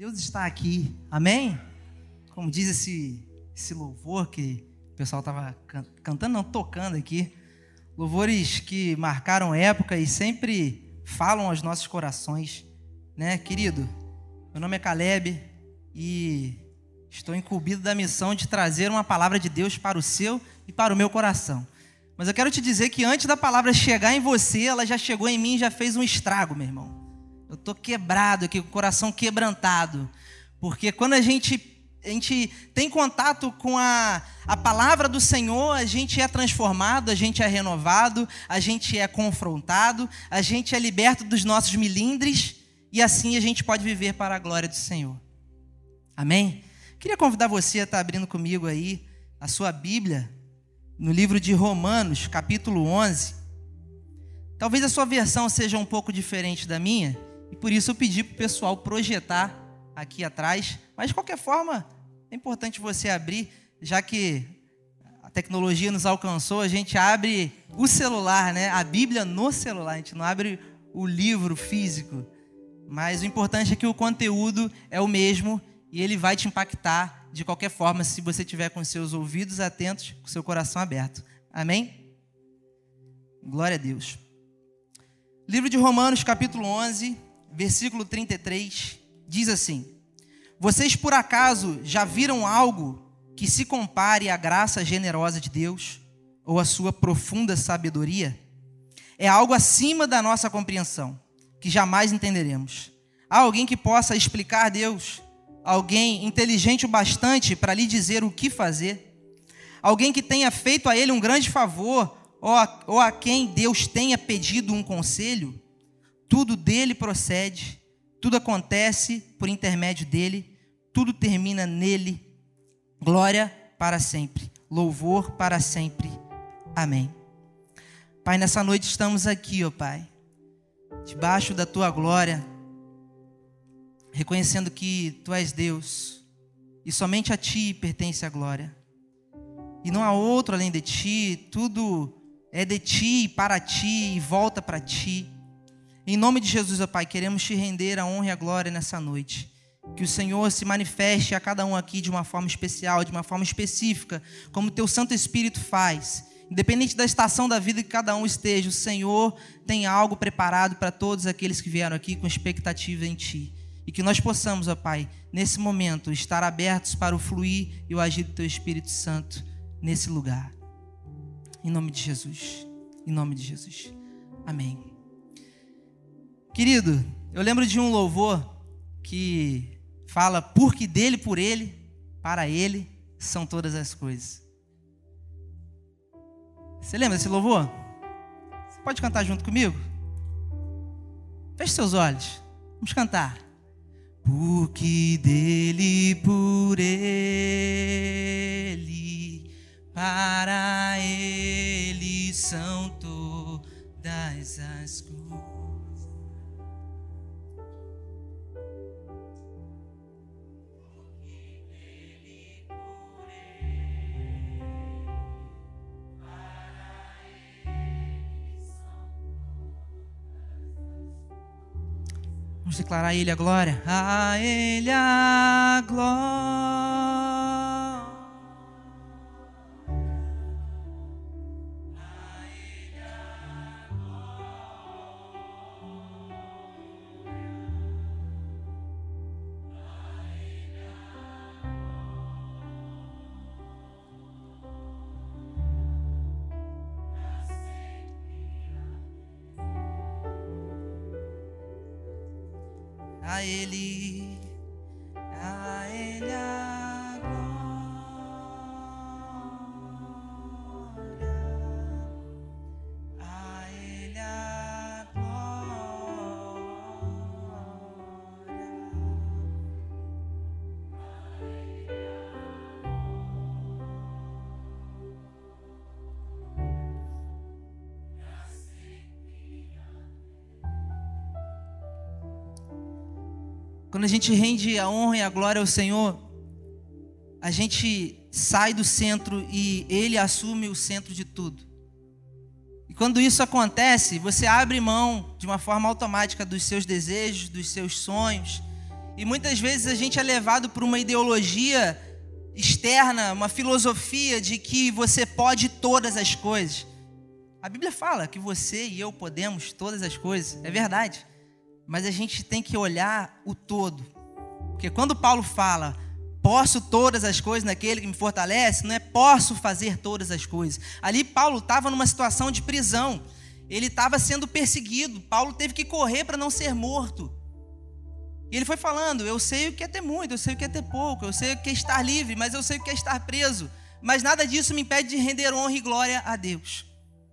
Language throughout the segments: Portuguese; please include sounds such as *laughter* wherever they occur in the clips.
Deus está aqui, amém? Como diz esse, esse louvor que o pessoal estava cantando, não, tocando aqui. Louvores que marcaram época e sempre falam aos nossos corações, né, querido? Meu nome é Caleb e estou incumbido da missão de trazer uma palavra de Deus para o seu e para o meu coração. Mas eu quero te dizer que antes da palavra chegar em você, ela já chegou em mim e já fez um estrago, meu irmão. Eu estou quebrado aqui, com o coração quebrantado. Porque quando a gente, a gente tem contato com a, a palavra do Senhor, a gente é transformado, a gente é renovado, a gente é confrontado, a gente é liberto dos nossos milindres e assim a gente pode viver para a glória do Senhor. Amém? Queria convidar você a estar abrindo comigo aí a sua Bíblia no livro de Romanos, capítulo 11. Talvez a sua versão seja um pouco diferente da minha, e por isso eu pedi para o pessoal projetar aqui atrás. Mas de qualquer forma, é importante você abrir, já que a tecnologia nos alcançou, a gente abre o celular, né? A Bíblia no celular, a gente não abre o livro físico. Mas o importante é que o conteúdo é o mesmo e ele vai te impactar de qualquer forma se você tiver com seus ouvidos atentos, com seu coração aberto. Amém? Glória a Deus. Livro de Romanos, capítulo 11, versículo 33, diz assim: Vocês por acaso já viram algo que se compare à graça generosa de Deus ou à sua profunda sabedoria? É algo acima da nossa compreensão, que jamais entenderemos. Há alguém que possa explicar Deus? Alguém inteligente o bastante para lhe dizer o que fazer? Alguém que tenha feito a ele um grande favor ou a, ou a quem Deus tenha pedido um conselho? Tudo dele procede, tudo acontece por intermédio dele, tudo termina nele. Glória para sempre, louvor para sempre. Amém. Pai, nessa noite estamos aqui, ó Pai, debaixo da tua glória, reconhecendo que tu és Deus e somente a ti pertence a glória. E não há outro além de ti, tudo é de ti para ti e volta para ti. Em nome de Jesus, ó Pai, queremos te render a honra e a glória nessa noite. Que o Senhor se manifeste a cada um aqui de uma forma especial, de uma forma específica, como teu Santo Espírito faz. Independente da estação da vida que cada um esteja, o Senhor tem algo preparado para todos aqueles que vieram aqui com expectativa em Ti. E que nós possamos, ó Pai, nesse momento, estar abertos para o fluir e o agir do Teu Espírito Santo nesse lugar. Em nome de Jesus. Em nome de Jesus. Amém. Querido, eu lembro de um louvor que fala: porque dele, por ele, para ele são todas as coisas. Você lembra desse louvor? Você pode cantar junto comigo? Feche seus olhos. Vamos cantar. Porque dele, a Ele a glória. A Ele a glória. Quando a gente rende a honra e a glória ao Senhor, a gente sai do centro e Ele assume o centro de tudo. E quando isso acontece, você abre mão de uma forma automática dos seus desejos, dos seus sonhos, E muitas vezes a gente é levado por uma ideologia externa, uma filosofia de que você pode todas as coisas. A Bíblia fala que você e eu podemos todas as coisas, é verdade. Mas a gente tem que olhar o todo. Porque quando Paulo fala, posso todas as coisas naquele que me fortalece, não é posso fazer todas as coisas. Ali Paulo estava numa situação de prisão. Ele estava sendo perseguido. Paulo teve que correr para não ser morto. E ele foi falando: Eu sei o que é ter muito, eu sei o que é ter pouco, eu sei o que é estar livre, mas eu sei o que é estar preso. Mas nada disso me impede de render honra e glória a Deus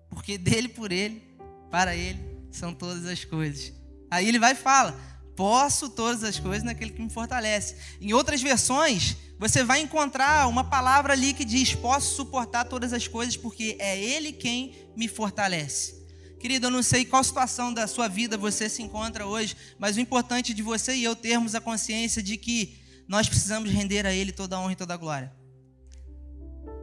porque dele, por ele, para ele são todas as coisas. Aí ele vai e fala: Posso todas as coisas naquele que me fortalece. Em outras versões, você vai encontrar uma palavra ali que diz: Posso suportar todas as coisas, porque é Ele quem me fortalece. Querido, eu não sei qual situação da sua vida você se encontra hoje, mas o importante de você e eu termos a consciência de que nós precisamos render a Ele toda a honra e toda a glória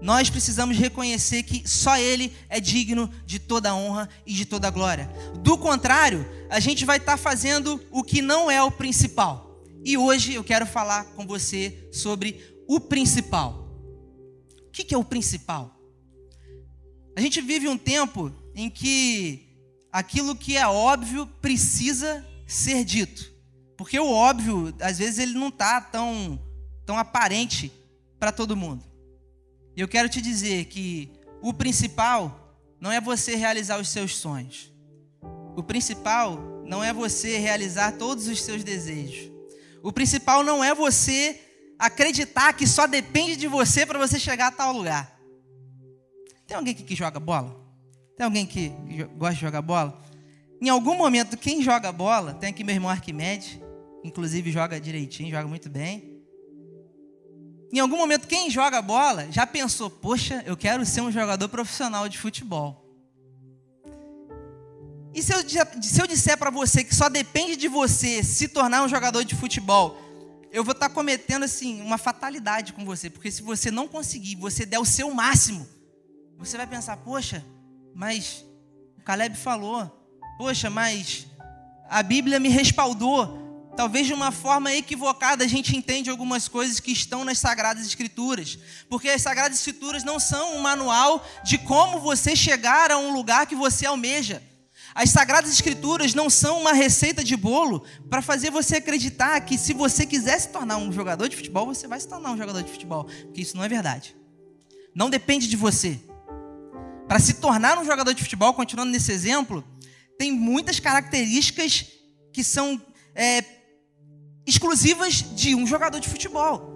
nós precisamos reconhecer que só Ele é digno de toda a honra e de toda a glória. Do contrário, a gente vai estar fazendo o que não é o principal. E hoje eu quero falar com você sobre o principal. O que é o principal? A gente vive um tempo em que aquilo que é óbvio precisa ser dito. Porque o óbvio, às vezes, ele não está tão, tão aparente para todo mundo. E eu quero te dizer que o principal não é você realizar os seus sonhos. O principal não é você realizar todos os seus desejos. O principal não é você acreditar que só depende de você para você chegar a tal lugar. Tem alguém aqui que joga bola? Tem alguém que gosta de jogar bola? Em algum momento, quem joga bola, tem aqui meu irmão Arquimedes, inclusive joga direitinho, joga muito bem. Em algum momento, quem joga bola já pensou: poxa, eu quero ser um jogador profissional de futebol. E se eu, se eu disser para você que só depende de você se tornar um jogador de futebol, eu vou estar tá cometendo assim uma fatalidade com você, porque se você não conseguir, você der o seu máximo, você vai pensar: poxa, mas o Caleb falou, poxa, mas a Bíblia me respaldou. Talvez de uma forma equivocada a gente entende algumas coisas que estão nas Sagradas Escrituras, porque as Sagradas Escrituras não são um manual de como você chegar a um lugar que você almeja. As Sagradas Escrituras não são uma receita de bolo para fazer você acreditar que se você quiser se tornar um jogador de futebol, você vai se tornar um jogador de futebol, porque isso não é verdade. Não depende de você. Para se tornar um jogador de futebol, continuando nesse exemplo, tem muitas características que são é, exclusivas de um jogador de futebol.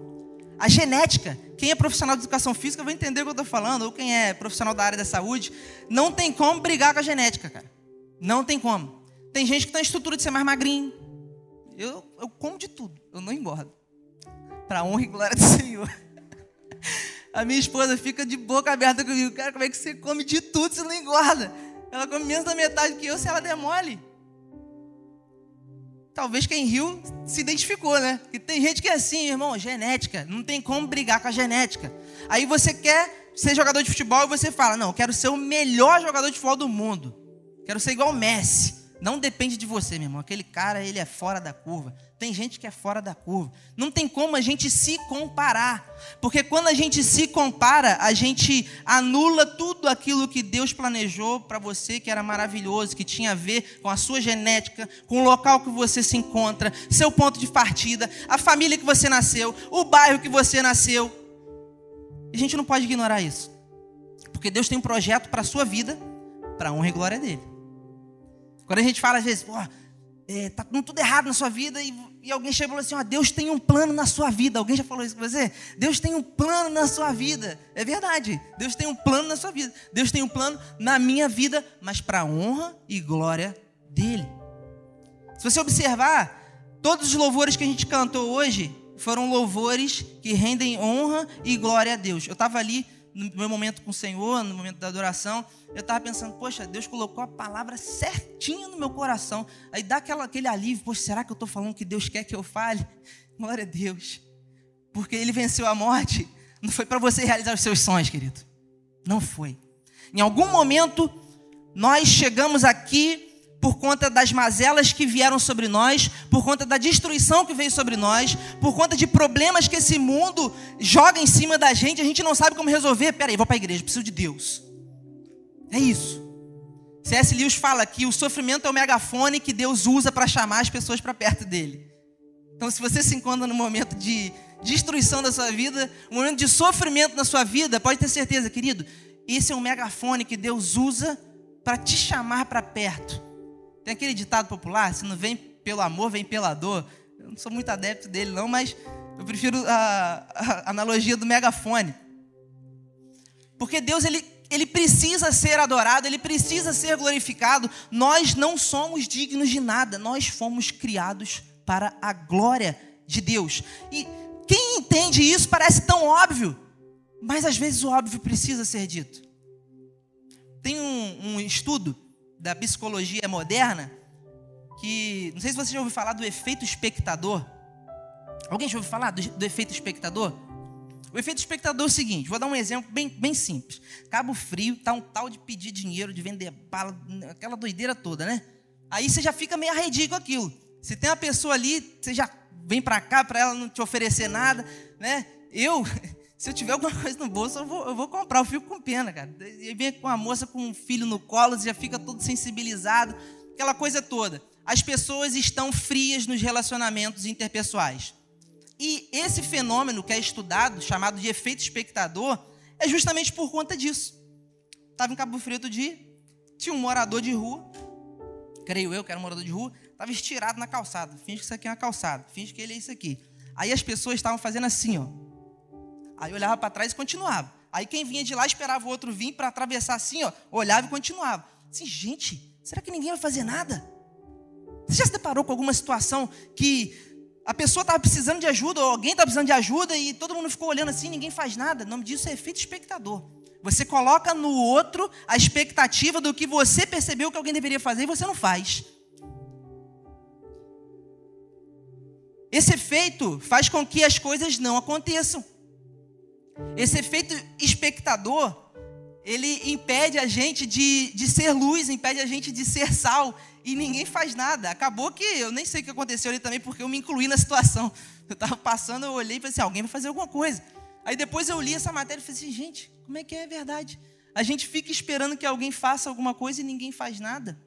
A genética, quem é profissional de educação física vai entender o que eu estou falando, ou quem é profissional da área da saúde, não tem como brigar com a genética, cara. Não tem como. Tem gente que tem a estrutura de ser mais magrinho. Eu, eu como de tudo, eu não engordo. Para honra e glória do Senhor. A minha esposa fica de boca aberta comigo. Cara, como é que você come de tudo se não engorda? Ela come menos da metade que eu se ela demole talvez quem riu se identificou, né? Que tem gente que é assim, irmão, genética, não tem como brigar com a genética. Aí você quer ser jogador de futebol e você fala: "Não, quero ser o melhor jogador de futebol do mundo. Quero ser igual o Messi". Não depende de você, meu irmão. Aquele cara, ele é fora da curva. Tem gente que é fora da curva. Não tem como a gente se comparar. Porque quando a gente se compara, a gente anula tudo aquilo que Deus planejou para você, que era maravilhoso, que tinha a ver com a sua genética, com o local que você se encontra, seu ponto de partida, a família que você nasceu, o bairro que você nasceu. A gente não pode ignorar isso. Porque Deus tem um projeto para a sua vida, para a honra e glória dele. Quando a gente fala às vezes, pô, é, tá tudo errado na sua vida e, e alguém chega e falou assim, ó, Deus tem um plano na sua vida. Alguém já falou isso com você? Deus tem um plano na sua vida. É verdade. Deus tem um plano na sua vida. Deus tem um plano na minha vida, mas para honra e glória dele. Se você observar, todos os louvores que a gente cantou hoje foram louvores que rendem honra e glória a Deus. Eu estava ali no meu momento com o Senhor, no momento da adoração, eu estava pensando, poxa, Deus colocou a palavra certinha no meu coração. Aí dá aquela, aquele alívio, poxa, será que eu estou falando que Deus quer que eu fale? *laughs* Glória a Deus. Porque Ele venceu a morte. Não foi para você realizar os seus sonhos, querido. Não foi. Em algum momento, nós chegamos aqui por conta das mazelas que vieram sobre nós, por conta da destruição que veio sobre nós, por conta de problemas que esse mundo joga em cima da gente, a gente não sabe como resolver. Peraí, vou para a igreja, preciso de Deus. É isso. C.S. Lewis fala que o sofrimento é o megafone que Deus usa para chamar as pessoas para perto dele. Então, se você se encontra no momento de destruição da sua vida, um momento de sofrimento na sua vida, pode ter certeza, querido, esse é um megafone que Deus usa para te chamar para perto. Tem aquele ditado popular: se não vem pelo amor, vem pela dor. Eu não sou muito adepto dele, não, mas eu prefiro a, a analogia do megafone. Porque Deus, ele, ele precisa ser adorado, ele precisa ser glorificado. Nós não somos dignos de nada, nós fomos criados para a glória de Deus. E quem entende isso parece tão óbvio, mas às vezes o óbvio precisa ser dito. Tem um, um estudo da psicologia moderna que, não sei se você já ouviu falar do efeito espectador. Alguém já ouviu falar do, do efeito espectador? O efeito espectador é o seguinte, vou dar um exemplo bem, bem simples. Cabo Frio tá um tal de pedir dinheiro, de vender bala, aquela doideira toda, né? Aí você já fica meio arredio com aquilo. Se tem uma pessoa ali, você já vem para cá para ela não te oferecer nada, né? Eu, *laughs* se eu tiver alguma *laughs* coisa no bolso, eu vou, eu vou comprar, eu fico com pena, cara. E vem com uma moça com um filho no colo, já fica todo sensibilizado, aquela coisa toda. As pessoas estão frias nos relacionamentos interpessoais. E esse fenômeno que é estudado, chamado de efeito espectador, é justamente por conta disso. Estava em Cabo Frio outro dia, tinha um morador de rua, creio eu que era um morador de rua, estava estirado na calçada. Finge que isso aqui é uma calçada. Finge que ele é isso aqui. Aí as pessoas estavam fazendo assim, ó. Aí olhava para trás e continuava. Aí quem vinha de lá esperava o outro vir para atravessar assim, ó. Olhava e continuava. Assim, gente, será que ninguém vai fazer nada? Você já se deparou com alguma situação que a pessoa estava precisando de ajuda, ou alguém estava precisando de ajuda, e todo mundo ficou olhando assim, ninguém faz nada? O nome disso é efeito espectador. Você coloca no outro a expectativa do que você percebeu que alguém deveria fazer e você não faz. Esse efeito faz com que as coisas não aconteçam. Esse efeito espectador, ele impede a gente de, de ser luz, impede a gente de ser sal, e ninguém faz nada. Acabou que eu nem sei o que aconteceu ali também, porque eu me incluí na situação. Eu estava passando, eu olhei e falei assim: alguém vai fazer alguma coisa. Aí depois eu li essa matéria e falei assim: gente, como é que é verdade? A gente fica esperando que alguém faça alguma coisa e ninguém faz nada.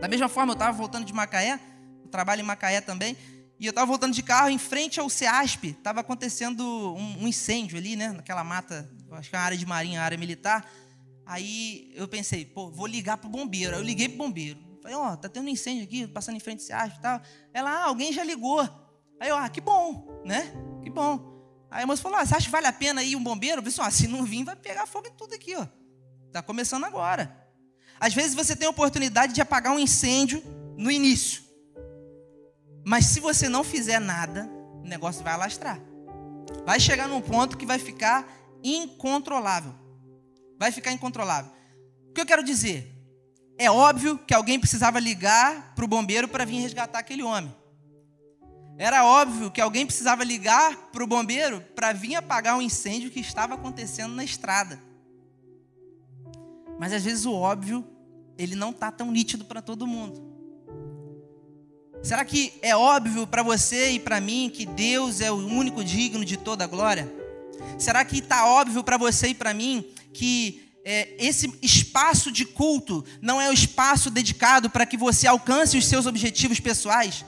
Da mesma forma, eu estava voltando de Macaé, eu trabalho em Macaé também, e eu estava voltando de carro, em frente ao CEASP, estava acontecendo um, um, incêndio ali, né? Naquela mata, acho que é uma área de marinha, área militar. Aí eu pensei, pô, vou ligar pro bombeiro. Aí eu liguei pro bombeiro. Falei, ó, oh, tá tendo um incêndio aqui, passando em frente ao CEASP e tal. Ela, ah, alguém já ligou. Aí eu, ah, que bom, né? Que bom. Aí a moça falou, ah, você acha que vale a pena ir um bombeiro? Eu ah, se não vir, vai pegar fogo em tudo aqui, ó. Tá começando agora. Às vezes você tem a oportunidade de apagar um incêndio no início. Mas se você não fizer nada, o negócio vai alastrar. Vai chegar num ponto que vai ficar incontrolável. Vai ficar incontrolável. O que eu quero dizer? É óbvio que alguém precisava ligar para o bombeiro para vir resgatar aquele homem. Era óbvio que alguém precisava ligar para o bombeiro para vir apagar um incêndio que estava acontecendo na estrada. Mas às vezes o óbvio, ele não está tão nítido para todo mundo. Será que é óbvio para você e para mim que Deus é o único digno de toda a glória? Será que está óbvio para você e para mim que é, esse espaço de culto não é o espaço dedicado para que você alcance os seus objetivos pessoais?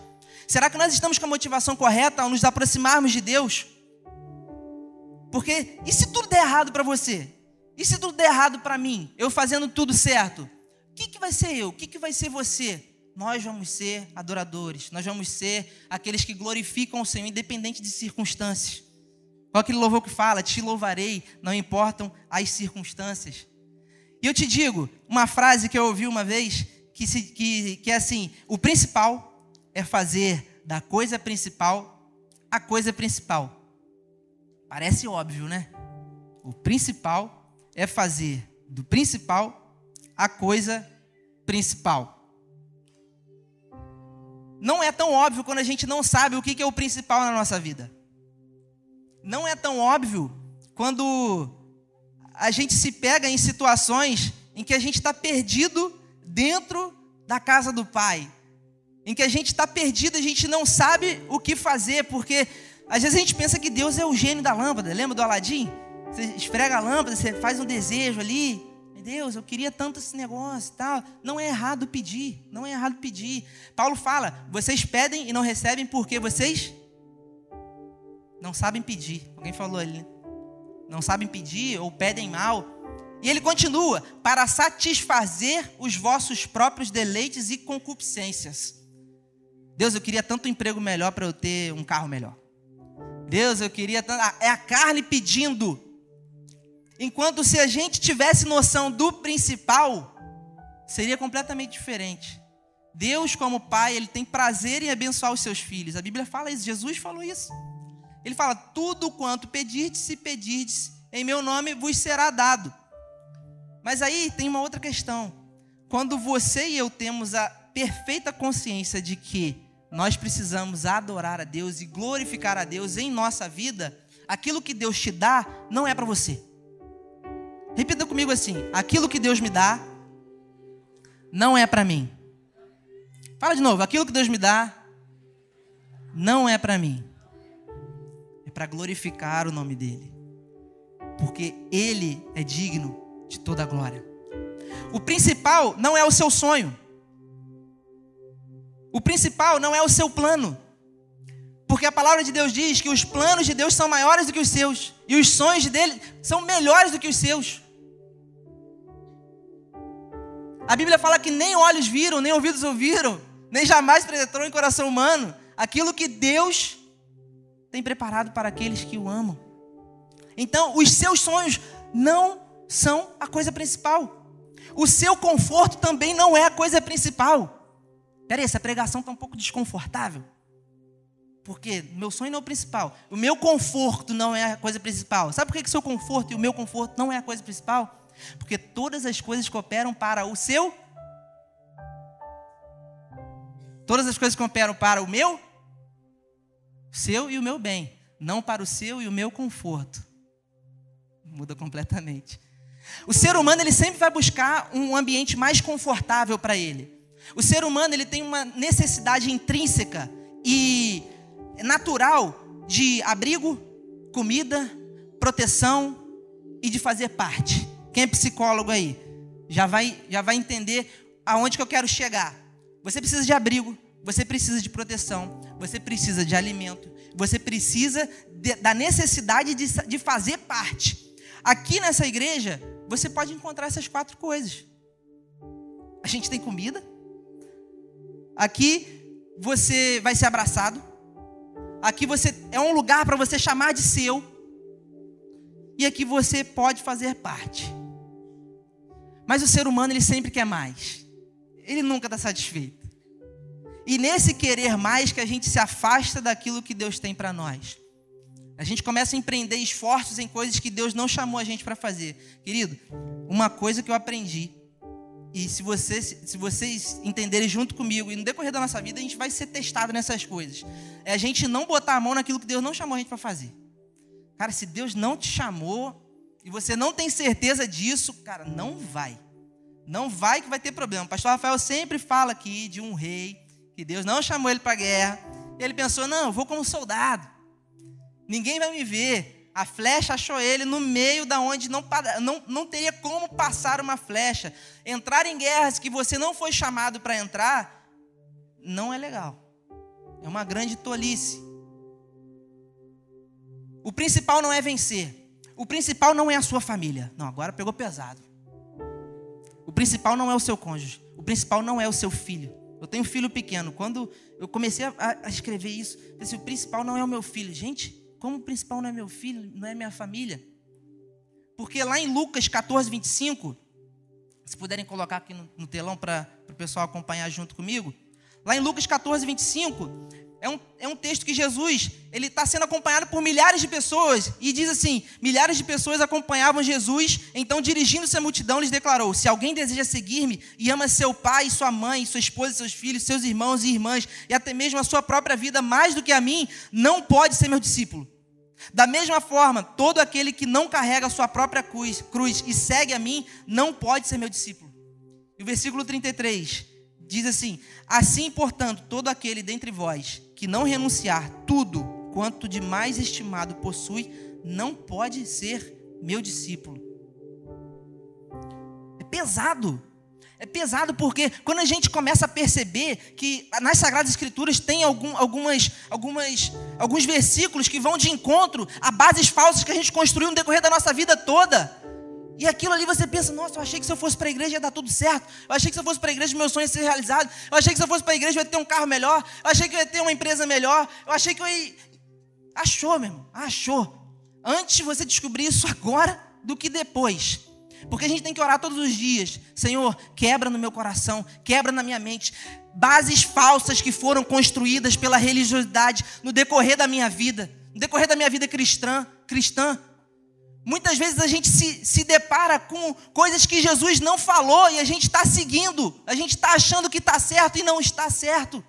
Será que nós estamos com a motivação correta ao nos aproximarmos de Deus? Porque e se tudo der errado para você? E se tudo der errado para mim? Eu fazendo tudo certo? O que, que vai ser eu? O que, que vai ser você? Nós vamos ser adoradores, nós vamos ser aqueles que glorificam o Senhor, independente de circunstâncias. Qual aquele louvor que fala, te louvarei, não importam as circunstâncias. E eu te digo, uma frase que eu ouvi uma vez, que, se, que, que é assim: o principal é fazer da coisa principal a coisa principal. Parece óbvio, né? O principal é fazer do principal a coisa principal não é tão óbvio quando a gente não sabe o que é o principal na nossa vida. Não é tão óbvio quando a gente se pega em situações em que a gente está perdido dentro da casa do Pai, em que a gente está perdido, a gente não sabe o que fazer, porque às vezes a gente pensa que Deus é o gênio da lâmpada. Lembra do Aladim? Você esfrega a lâmpada, você faz um desejo ali. Deus, eu queria tanto esse negócio tal. Não é errado pedir, não é errado pedir. Paulo fala: vocês pedem e não recebem porque vocês não sabem pedir. Alguém falou ali, né? Não sabem pedir ou pedem mal. E ele continua: para satisfazer os vossos próprios deleites e concupiscências. Deus, eu queria tanto um emprego melhor para eu ter um carro melhor. Deus, eu queria tanto. Ah, é a carne pedindo. Enquanto se a gente tivesse noção do principal, seria completamente diferente. Deus, como Pai, Ele tem prazer em abençoar os seus filhos. A Bíblia fala isso, Jesus falou isso. Ele fala: Tudo quanto pedirdes, se pedirdes, em meu nome vos será dado. Mas aí tem uma outra questão. Quando você e eu temos a perfeita consciência de que nós precisamos adorar a Deus e glorificar a Deus em nossa vida, aquilo que Deus te dá não é para você. Repita comigo assim: aquilo que Deus me dá não é para mim. Fala de novo: aquilo que Deus me dá não é para mim. É para glorificar o nome dEle. Porque Ele é digno de toda a glória. O principal não é o seu sonho. O principal não é o seu plano. Porque a palavra de Deus diz que os planos de Deus são maiores do que os seus. E os sonhos dele são melhores do que os seus. A Bíblia fala que nem olhos viram, nem ouvidos ouviram, nem jamais penetrou em coração humano aquilo que Deus tem preparado para aqueles que o amam. Então, os seus sonhos não são a coisa principal. O seu conforto também não é a coisa principal. Peraí, essa pregação está um pouco desconfortável. Porque meu sonho não é o principal. O meu conforto não é a coisa principal. Sabe por que o seu conforto e o meu conforto não é a coisa principal? Porque todas as coisas cooperam para o seu. Todas as coisas cooperam para o meu, seu e o meu bem, não para o seu e o meu conforto. Muda completamente. O ser humano ele sempre vai buscar um ambiente mais confortável para ele. O ser humano ele tem uma necessidade intrínseca e natural de abrigo, comida, proteção e de fazer parte. Quem é psicólogo aí? Já vai, já vai entender aonde que eu quero chegar. Você precisa de abrigo, você precisa de proteção, você precisa de alimento, você precisa de, da necessidade de, de fazer parte. Aqui nessa igreja, você pode encontrar essas quatro coisas. A gente tem comida. Aqui você vai ser abraçado. Aqui você é um lugar para você chamar de seu. E aqui você pode fazer parte. Mas o ser humano ele sempre quer mais. Ele nunca está satisfeito. E nesse querer mais que a gente se afasta daquilo que Deus tem para nós. A gente começa a empreender esforços em coisas que Deus não chamou a gente para fazer. Querido, uma coisa que eu aprendi, e se vocês, se vocês entenderem junto comigo, e no decorrer da nossa vida a gente vai ser testado nessas coisas, é a gente não botar a mão naquilo que Deus não chamou a gente para fazer. Cara, se Deus não te chamou, e você não tem certeza disso, cara, não vai. Não vai que vai ter problema. O pastor Rafael sempre fala aqui de um rei que Deus não chamou ele para guerra. Ele pensou: não, eu vou como soldado. Ninguém vai me ver. A flecha achou ele no meio da onde não, não, não teria como passar uma flecha. Entrar em guerras que você não foi chamado para entrar, não é legal. É uma grande tolice. O principal não é vencer. O principal não é a sua família. Não, agora pegou pesado. O principal não é o seu cônjuge. O principal não é o seu filho. Eu tenho um filho pequeno. Quando eu comecei a, a escrever isso, eu disse, o principal não é o meu filho. Gente, como o principal não é meu filho, não é minha família? Porque lá em Lucas 14, 25, se puderem colocar aqui no, no telão para o pessoal acompanhar junto comigo. Lá em Lucas 14, 25, é um, é um texto que Jesus ele está sendo acompanhado por milhares de pessoas e diz assim: milhares de pessoas acompanhavam Jesus. Então, dirigindo-se à multidão, lhes declarou: Se alguém deseja seguir-me e ama seu pai, sua mãe, sua esposa, seus filhos, seus irmãos e irmãs e até mesmo a sua própria vida mais do que a mim, não pode ser meu discípulo. Da mesma forma, todo aquele que não carrega a sua própria cruz, cruz e segue a mim, não pode ser meu discípulo. E o versículo 33 Diz assim: Assim, portanto, todo aquele dentre vós que não renunciar tudo quanto de mais estimado possui, não pode ser meu discípulo. É pesado. É pesado porque quando a gente começa a perceber que nas Sagradas Escrituras tem algum, algumas, algumas, alguns versículos que vão de encontro a bases falsas que a gente construiu no decorrer da nossa vida toda. E aquilo ali você pensa, nossa, eu achei que se eu fosse para a igreja ia dar tudo certo. Eu achei que se eu fosse para a igreja meu sonho ia ser realizado. Eu achei que se eu fosse para a igreja eu ia ter um carro melhor. Eu achei que eu ia ter uma empresa melhor. Eu achei que eu ia... Achou, meu irmão, achou. Antes você descobrir isso agora do que depois. Porque a gente tem que orar todos os dias. Senhor, quebra no meu coração, quebra na minha mente bases falsas que foram construídas pela religiosidade no decorrer da minha vida, no decorrer da minha vida cristã, cristã. Muitas vezes a gente se, se depara com coisas que Jesus não falou e a gente está seguindo, a gente está achando que está certo e não está certo.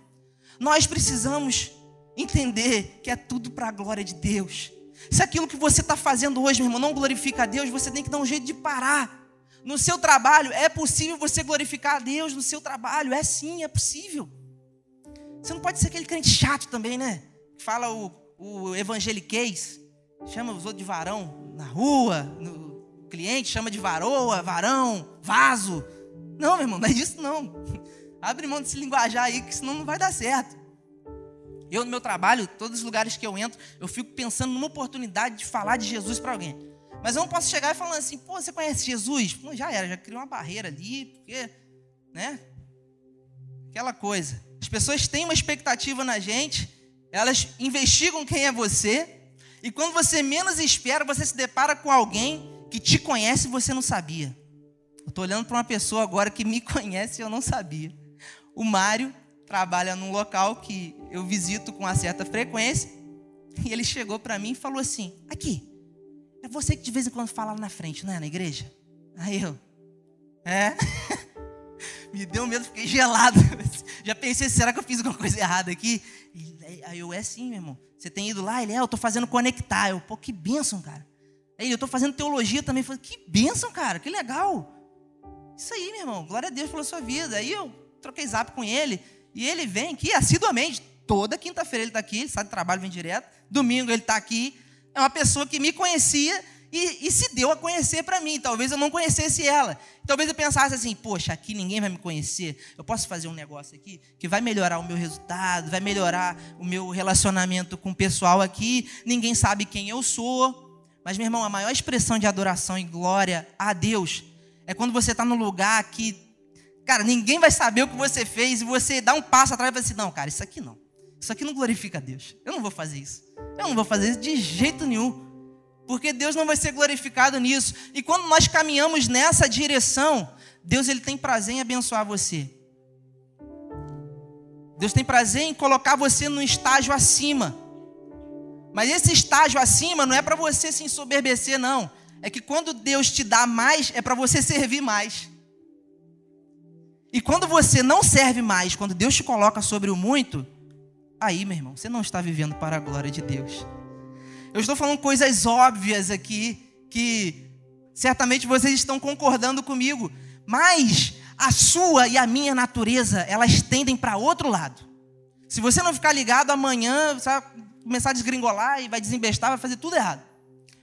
Nós precisamos entender que é tudo para a glória de Deus. Se aquilo que você está fazendo hoje, meu irmão, não glorifica a Deus, você tem que dar um jeito de parar. No seu trabalho, é possível você glorificar a Deus no seu trabalho? É sim, é possível. Você não pode ser aquele crente chato também, né? Fala o, o evangeliquez, chama os outros de varão na rua, no cliente chama de varoa, varão, vaso. Não, meu irmão, não é disso não. *laughs* Abre mão desse linguajar aí, que senão não vai dar certo. Eu, no meu trabalho, todos os lugares que eu entro, eu fico pensando numa oportunidade de falar de Jesus para alguém. Mas eu não posso chegar e falar assim, pô, você conhece Jesus? Pô, já era, já criou uma barreira ali, porque, né? Aquela coisa. As pessoas têm uma expectativa na gente, elas investigam quem é você, e quando você menos espera, você se depara com alguém que te conhece e você não sabia. Eu estou olhando para uma pessoa agora que me *laughs* conhece e eu não sabia. O Mário trabalha num local que eu visito com uma certa frequência. E ele chegou para mim e falou assim: Aqui, é você que de vez em quando fala lá na frente, não é? Na igreja? Aí eu, é. *laughs* Me deu medo, fiquei *laughs* gelado. Já pensei, será que eu fiz alguma coisa errada aqui? Aí eu, é sim, meu irmão. Você tem ido lá? Ele, é, eu estou fazendo conectar. Eu, pô, que bênção, cara. Aí eu estou fazendo teologia também. Eu falei, que bênção, cara, que legal. Isso aí, meu irmão, glória a Deus pela sua vida. Aí eu troquei zap com ele. E ele vem aqui assiduamente. Toda quinta-feira ele está aqui, ele sai do trabalho, vem direto. Domingo ele está aqui. É uma pessoa que me conhecia e, e se deu a conhecer para mim. Talvez eu não conhecesse ela. Talvez eu pensasse assim: poxa, aqui ninguém vai me conhecer. Eu posso fazer um negócio aqui que vai melhorar o meu resultado, vai melhorar o meu relacionamento com o pessoal aqui. Ninguém sabe quem eu sou. Mas, meu irmão, a maior expressão de adoração e glória a Deus é quando você está no lugar que Cara, ninguém vai saber o que você fez e você dá um passo atrás e vai assim: não, cara, isso aqui não. Isso aqui não glorifica a Deus. Eu não vou fazer isso. Eu não vou fazer isso de jeito nenhum. Porque Deus não vai ser glorificado nisso. E quando nós caminhamos nessa direção, Deus ele tem prazer em abençoar você. Deus tem prazer em colocar você num estágio acima. Mas esse estágio acima não é para você se ensoberbecer, não. É que quando Deus te dá mais, é para você servir mais. E quando você não serve mais, quando Deus te coloca sobre o muito, aí, meu irmão, você não está vivendo para a glória de Deus. Eu estou falando coisas óbvias aqui, que certamente vocês estão concordando comigo, mas a sua e a minha natureza, elas tendem para outro lado. Se você não ficar ligado, amanhã você vai começar a desgringolar e vai desembestar, vai fazer tudo errado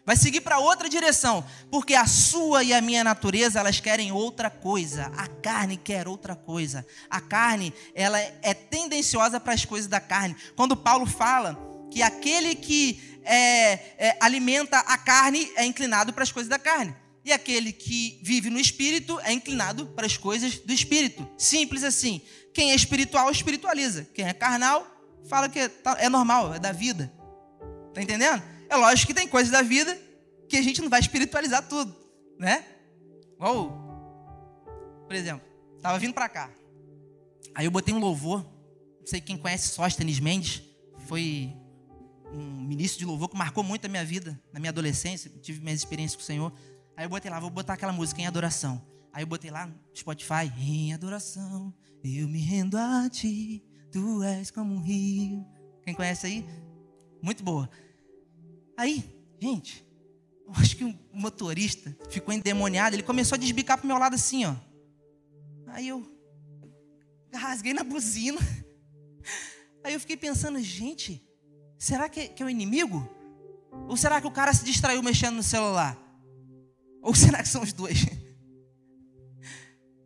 vai seguir para outra direção, porque a sua e a minha natureza elas querem outra coisa. A carne quer outra coisa. A carne ela é tendenciosa para as coisas da carne. Quando Paulo fala que aquele que é, é, alimenta a carne é inclinado para as coisas da carne. E aquele que vive no espírito é inclinado para as coisas do espírito. Simples assim. Quem é espiritual, espiritualiza. Quem é carnal, fala que é, tá, é normal, é da vida. Tá entendendo? É lógico que tem coisas da vida que a gente não vai espiritualizar tudo, né? Igual, por exemplo, estava vindo para cá. Aí eu botei um louvor. Não sei quem conhece Sóstenes Mendes. Foi um ministro de louvor que marcou muito a minha vida, na minha adolescência. Tive minhas experiências com o Senhor. Aí eu botei lá, vou botar aquela música em adoração. Aí eu botei lá no Spotify, em adoração, eu me rendo a ti, tu és como um rio. Quem conhece aí? Muito boa. Aí, gente, eu acho que o motorista ficou endemoniado, ele começou a desbicar pro meu lado assim, ó. Aí eu, rasguei na buzina. Aí eu fiquei pensando, gente, será que, que é o inimigo? Ou será que o cara se distraiu mexendo no celular? Ou *laughs* será que são os dois?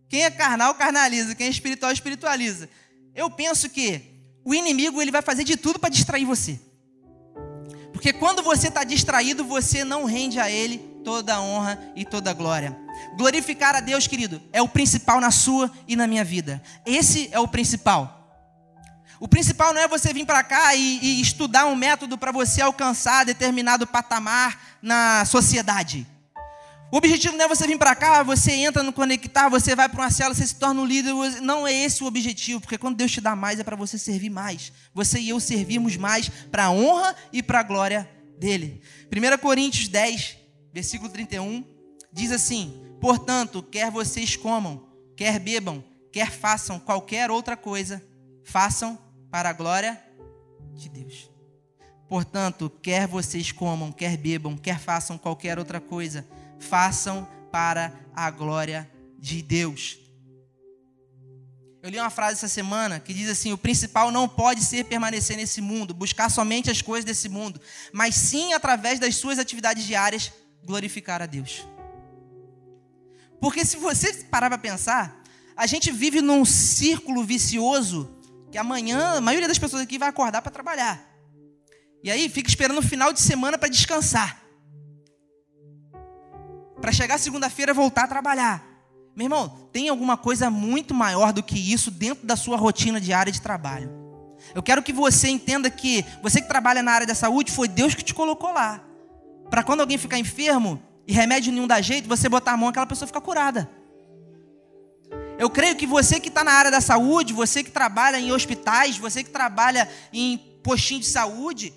Quem é carnal, carnaliza. Quem é espiritual, espiritualiza. Eu penso que o inimigo ele vai fazer de tudo para distrair você. Porque quando você está distraído, você não rende a ele toda a honra e toda a glória. Glorificar a Deus, querido, é o principal na sua e na minha vida. Esse é o principal. O principal não é você vir para cá e, e, estudar um método para você alcançar determinado patamar na sociedade. O objetivo não é você vir para cá, você entra no conectar, você vai para uma cela, você se torna um líder. Não é esse o objetivo, porque quando Deus te dá mais é para você servir mais. Você e eu servimos mais para a honra e para a glória dele. 1 Coríntios 10, versículo 31, diz assim: Portanto, quer vocês comam, quer bebam, quer façam qualquer outra coisa, façam para a glória de Deus. Portanto, quer vocês comam, quer bebam, quer façam qualquer outra coisa, façam para a glória de Deus. Eu li uma frase essa semana que diz assim: o principal não pode ser permanecer nesse mundo, buscar somente as coisas desse mundo, mas sim, através das suas atividades diárias, glorificar a Deus. Porque se você parar para pensar, a gente vive num círculo vicioso que amanhã a maioria das pessoas aqui vai acordar para trabalhar. E aí fica esperando o final de semana para descansar para chegar segunda-feira voltar a trabalhar. Meu irmão, tem alguma coisa muito maior do que isso dentro da sua rotina diária de trabalho. Eu quero que você entenda que você que trabalha na área da saúde foi Deus que te colocou lá. Para quando alguém ficar enfermo e remédio nenhum dá jeito, você botar a mão, aquela pessoa fica curada. Eu creio que você que está na área da saúde, você que trabalha em hospitais, você que trabalha em postinho de saúde,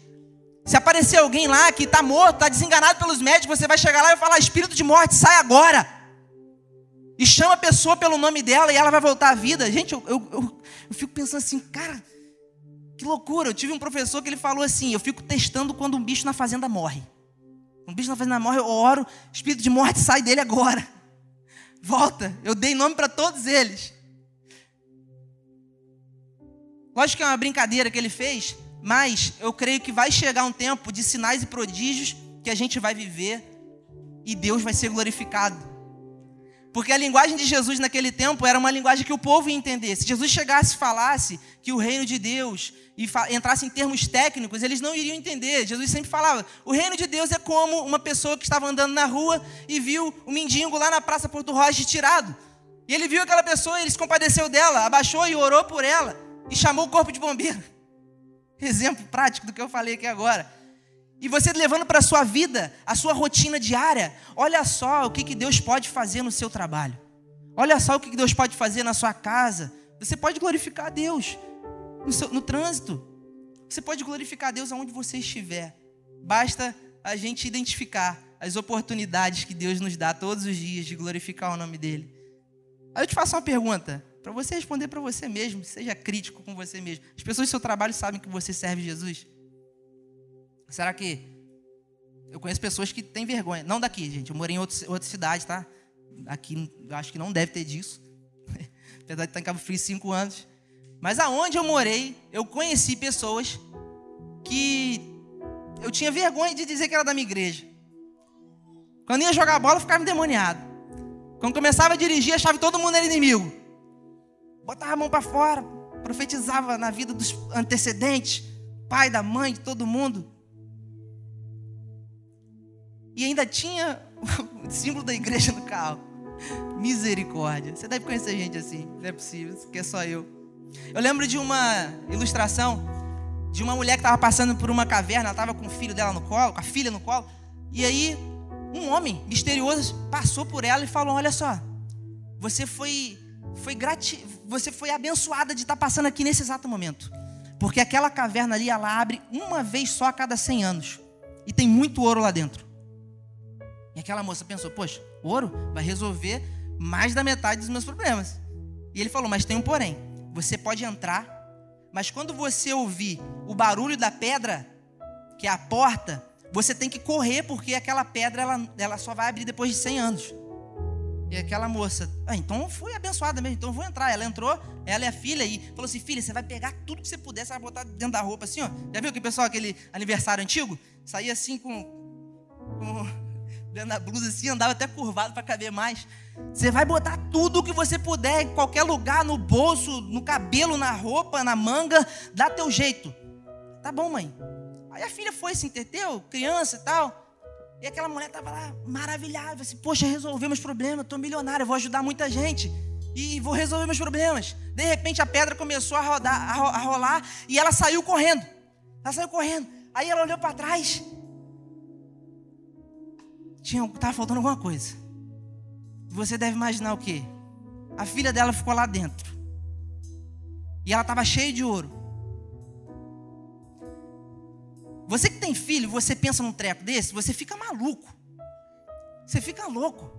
se aparecer alguém lá que está morto, está desenganado pelos médicos, você vai chegar lá e falar: Espírito de morte, sai agora. E chama a pessoa pelo nome dela e ela vai voltar à vida. Gente, eu, eu, eu, eu fico pensando assim, cara, que loucura. Eu tive um professor que ele falou assim: eu fico testando quando um bicho na fazenda morre. Um bicho na fazenda morre, eu oro, espírito de morte sai dele agora. Volta. Eu dei nome para todos eles. Lógico que é uma brincadeira que ele fez, mas eu creio que vai chegar um tempo de sinais e prodígios que a gente vai viver e Deus vai ser glorificado. Porque a linguagem de Jesus naquele tempo era uma linguagem que o povo ia entender. Se Jesus chegasse e falasse que o reino de Deus e entrasse em termos técnicos, eles não iriam entender. Jesus sempre falava: o reino de Deus é como uma pessoa que estava andando na rua e viu o um mendigo lá na Praça Porto Rocha tirado. E ele viu aquela pessoa, ele se compadeceu dela, abaixou e orou por ela e chamou o corpo de bombeiro. *laughs* Exemplo prático do que eu falei aqui agora. E você levando para a sua vida, a sua rotina diária, olha só o que, que Deus pode fazer no seu trabalho. Olha só o que, que Deus pode fazer na sua casa. Você pode glorificar a Deus no, seu, no trânsito. Você pode glorificar a Deus aonde você estiver. Basta a gente identificar as oportunidades que Deus nos dá todos os dias de glorificar o nome dEle. Aí eu te faço uma pergunta. Para você responder para você mesmo, seja crítico com você mesmo. As pessoas do seu trabalho sabem que você serve Jesus? Será que eu conheço pessoas que têm vergonha? Não daqui, gente. Eu morei em outra, cidade, tá? Aqui, eu acho que não deve ter disso. *laughs* Apesar de estar em Cabo Frio cinco anos. Mas aonde eu morei, eu conheci pessoas que eu tinha vergonha de dizer que era da minha igreja. Quando ia jogar bola, eu ficava endemoniado. Quando começava a dirigir, achava que todo mundo era inimigo botava a mão para fora, profetizava na vida dos antecedentes, pai, da mãe, de todo mundo. E ainda tinha *laughs* o símbolo da igreja no carro. Misericórdia. Você deve conhecer gente assim, não é possível, que é só eu. Eu lembro de uma ilustração de uma mulher que estava passando por uma caverna, ela estava com o filho dela no colo, com a filha no colo, e aí um homem misterioso passou por ela e falou: Olha só, você foi foi grati... você foi abençoada de estar passando aqui nesse exato momento. Porque aquela caverna ali, ela abre uma vez só a cada 100 anos. E tem muito ouro lá dentro. Aquela moça pensou: Poxa, ouro vai resolver mais da metade dos meus problemas. E ele falou: Mas tem um porém. Você pode entrar, mas quando você ouvir o barulho da pedra, que é a porta, você tem que correr, porque aquela pedra ela, ela só vai abrir depois de 100 anos. E aquela moça, ah, então foi abençoada mesmo, então vou entrar. Ela entrou, ela é a filha e falou assim: filha, você vai pegar tudo que você puder, você vai botar dentro da roupa assim, ó. Já viu que o pessoal, aquele aniversário antigo, saía assim com. com dentro da blusa assim, andava até curvado para caber mais. Você vai botar tudo que você puder, em qualquer lugar, no bolso, no cabelo, na roupa, na manga, dá teu jeito. Tá bom, mãe. Aí a filha foi, se entendeu? Criança e tal. E aquela mulher estava lá maravilhada, assim, poxa, resolvi meus problemas, estou milionária, vou ajudar muita gente. E vou resolver meus problemas. De repente a pedra começou a, rodar, a rolar e ela saiu correndo. Ela saiu correndo. Aí ela olhou para trás. Tinha, tava faltando alguma coisa. Você deve imaginar o quê? A filha dela ficou lá dentro. E ela estava cheia de ouro. Você que tem filho, você pensa num treco desse, você fica maluco. Você fica louco.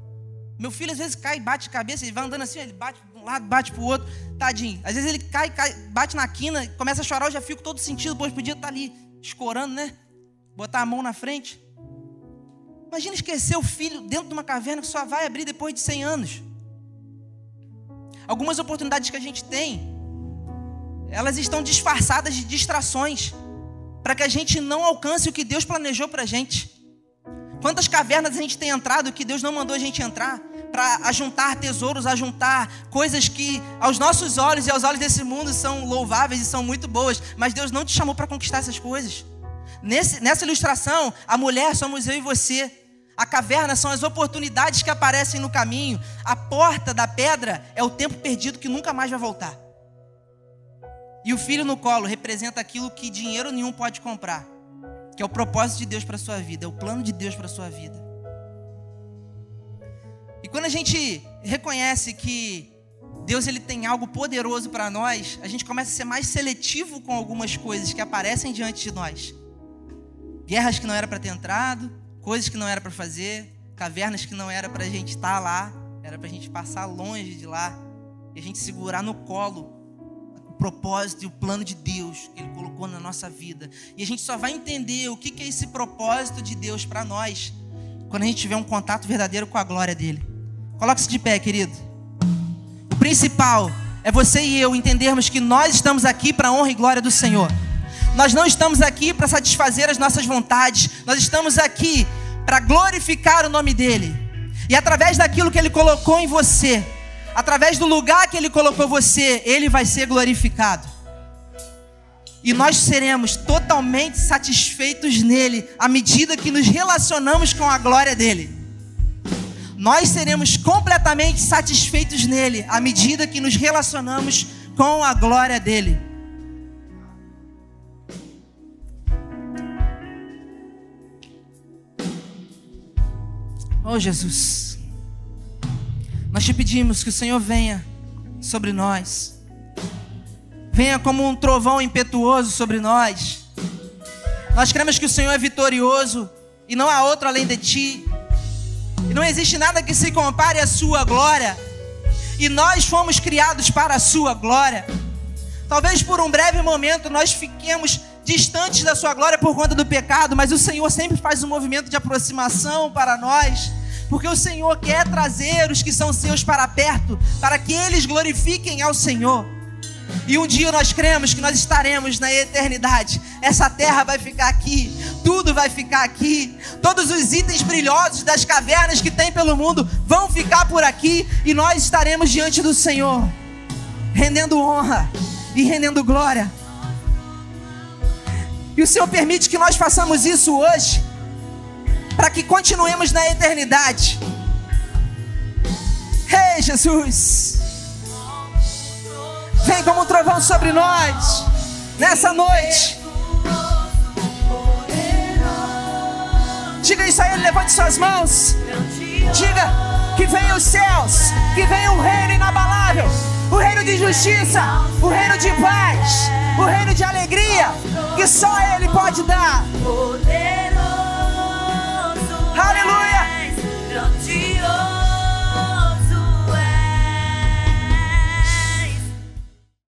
Meu filho às vezes cai bate a cabeça, ele vai andando assim, ele bate de um lado, bate para o outro, tadinho. Às vezes ele cai, cai, bate na quina, começa a chorar, eu já fico todo sentido, pois podia estar tá ali escorando, né? Botar a mão na frente. Imagina esquecer o filho dentro de uma caverna que só vai abrir depois de 100 anos. Algumas oportunidades que a gente tem, elas estão disfarçadas de distrações para que a gente não alcance o que Deus planejou para a gente. Quantas cavernas a gente tem entrado que Deus não mandou a gente entrar para ajuntar tesouros, ajuntar coisas que aos nossos olhos e aos olhos desse mundo são louváveis e são muito boas, mas Deus não te chamou para conquistar essas coisas. Nesse, nessa ilustração, a mulher somos eu e você. A caverna são as oportunidades que aparecem no caminho. A porta da pedra é o tempo perdido que nunca mais vai voltar. E o filho no colo representa aquilo que dinheiro nenhum pode comprar, que é o propósito de Deus para sua vida, é o plano de Deus para sua vida. E quando a gente reconhece que Deus ele tem algo poderoso para nós, a gente começa a ser mais seletivo com algumas coisas que aparecem diante de nós. Guerras que não era para ter entrado, coisas que não era para fazer, cavernas que não era para a gente estar lá, era para a gente passar longe de lá e a gente segurar no colo propósito e o plano de Deus que Ele colocou na nossa vida. E a gente só vai entender o que é esse propósito de Deus para nós quando a gente tiver um contato verdadeiro com a glória dele. Coloque-se de pé, querido. O principal é você e eu entendermos que nós estamos aqui para a honra e glória do Senhor. Nós não estamos aqui para satisfazer as nossas vontades, nós estamos aqui para glorificar o nome dele. E através daquilo que ele colocou em você, através do lugar que Ele colocou você, Ele vai ser glorificado. E nós seremos totalmente satisfeitos nele à medida que nos relacionamos com a glória dele. Nós seremos completamente satisfeitos nele à medida que nos relacionamos com a glória dele. Oh Jesus. Nós te pedimos que o Senhor venha sobre nós. Venha como um trovão impetuoso sobre nós. Nós cremos que o Senhor é vitorioso e não há outro além de ti. E não existe nada que se compare à sua glória. E nós fomos criados para a sua glória. Talvez por um breve momento nós fiquemos distantes da sua glória por conta do pecado, mas o Senhor sempre faz um movimento de aproximação para nós porque o Senhor quer trazer os que são seus para perto, para que eles glorifiquem ao Senhor. E um dia nós cremos que nós estaremos na eternidade. Essa terra vai ficar aqui, tudo vai ficar aqui. Todos os itens brilhosos das cavernas que tem pelo mundo vão ficar por aqui e nós estaremos diante do Senhor, rendendo honra e rendendo glória. E o Senhor permite que nós façamos isso hoje para que continuemos na eternidade. Ei, hey, Jesus, vem como um trovão sobre nós nessa noite. Diga isso a Ele, levante suas mãos. Diga que vem os céus, que vem o reino inabalável, o reino de justiça, o reino de paz, o reino de alegria, que só Ele pode dar. Aleluia!